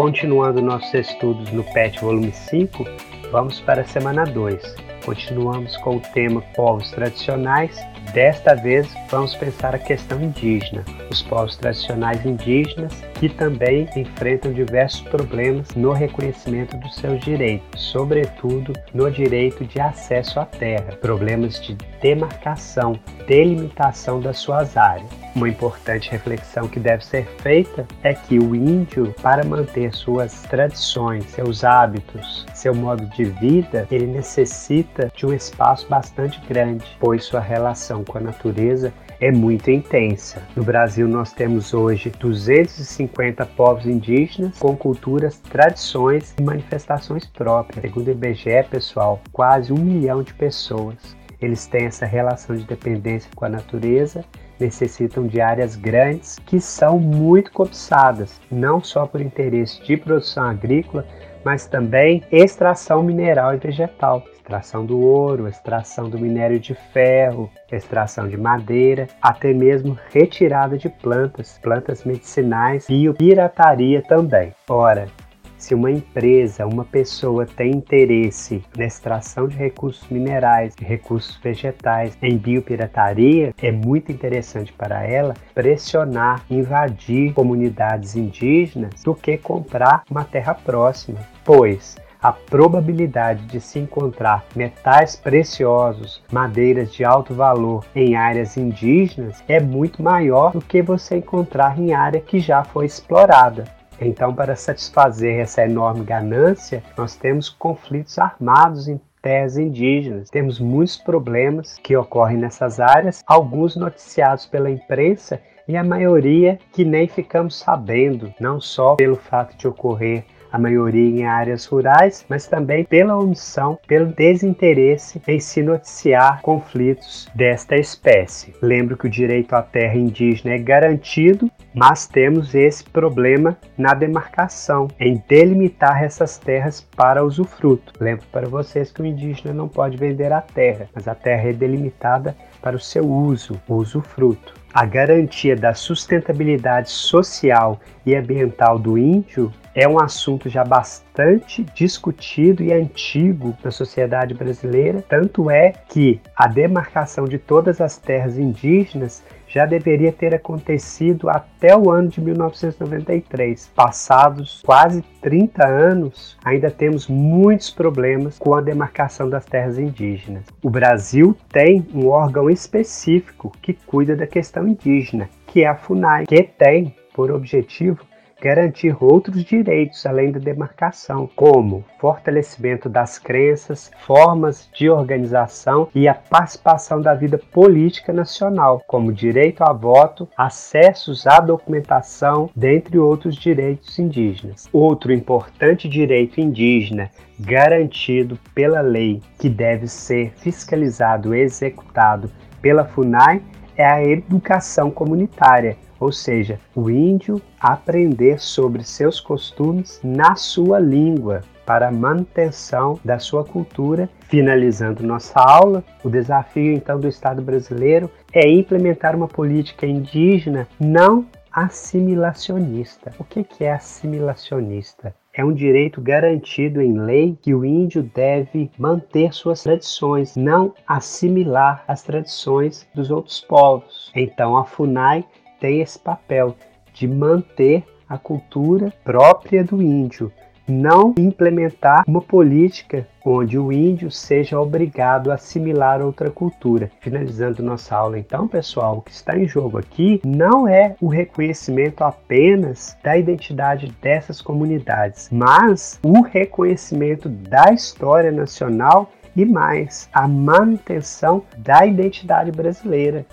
Continuando nossos estudos no PET volume 5, vamos para a semana 2. Continuamos com o tema povos tradicionais Desta vez, vamos pensar a questão indígena, os povos tradicionais indígenas que também enfrentam diversos problemas no reconhecimento dos seus direitos, sobretudo no direito de acesso à terra, problemas de demarcação, delimitação das suas áreas. Uma importante reflexão que deve ser feita é que o índio, para manter suas tradições, seus hábitos, seu modo de vida, ele necessita de um espaço bastante grande, pois sua relação com a natureza é muito intensa. No Brasil, nós temos hoje 250 povos indígenas com culturas, tradições e manifestações próprias. Segundo o IBGE, pessoal, quase um milhão de pessoas. Eles têm essa relação de dependência com a natureza necessitam de áreas grandes que são muito cobiçadas, não só por interesse de produção agrícola, mas também extração mineral e vegetal, extração do ouro, extração do minério de ferro, extração de madeira, até mesmo retirada de plantas, plantas medicinais e pirataria também. Ora, se uma empresa, uma pessoa tem interesse na extração de recursos minerais, de recursos vegetais, em biopirataria, é muito interessante para ela pressionar, invadir comunidades indígenas do que comprar uma terra próxima, pois a probabilidade de se encontrar metais preciosos, madeiras de alto valor em áreas indígenas é muito maior do que você encontrar em área que já foi explorada. Então, para satisfazer essa enorme ganância, nós temos conflitos armados em terras indígenas. Temos muitos problemas que ocorrem nessas áreas, alguns noticiados pela imprensa e a maioria que nem ficamos sabendo, não só pelo fato de ocorrer a maioria em áreas rurais, mas também pela omissão, pelo desinteresse em se noticiar conflitos desta espécie. Lembro que o direito à terra indígena é garantido, mas temos esse problema na demarcação, em delimitar essas terras para usufruto. Lembro para vocês que o indígena não pode vender a terra, mas a terra é delimitada para o seu uso, usufruto. A garantia da sustentabilidade social e ambiental do índio é um assunto já bastante discutido e antigo na sociedade brasileira, tanto é que a demarcação de todas as terras indígenas já deveria ter acontecido até o ano de 1993. Passados quase 30 anos, ainda temos muitos problemas com a demarcação das terras indígenas. O Brasil tem um órgão específico que cuida da questão indígena, que é a FUNAI, que tem por objetivo garantir outros direitos além da demarcação, como fortalecimento das crenças, formas de organização e a participação da vida política nacional, como direito a voto, acessos à documentação, dentre outros direitos indígenas. Outro importante direito indígena garantido pela lei, que deve ser fiscalizado e executado pela FUNAI, é a educação comunitária ou seja, o índio aprender sobre seus costumes na sua língua para a manutenção da sua cultura. Finalizando nossa aula, o desafio então do Estado brasileiro é implementar uma política indígena não assimilacionista. O que é assimilacionista? É um direito garantido em lei que o índio deve manter suas tradições, não assimilar as tradições dos outros povos. Então a FUNAI tem esse papel de manter a cultura própria do índio, não implementar uma política onde o índio seja obrigado a assimilar outra cultura. Finalizando nossa aula, então, pessoal, o que está em jogo aqui não é o reconhecimento apenas da identidade dessas comunidades, mas o reconhecimento da história nacional e mais a manutenção da identidade brasileira.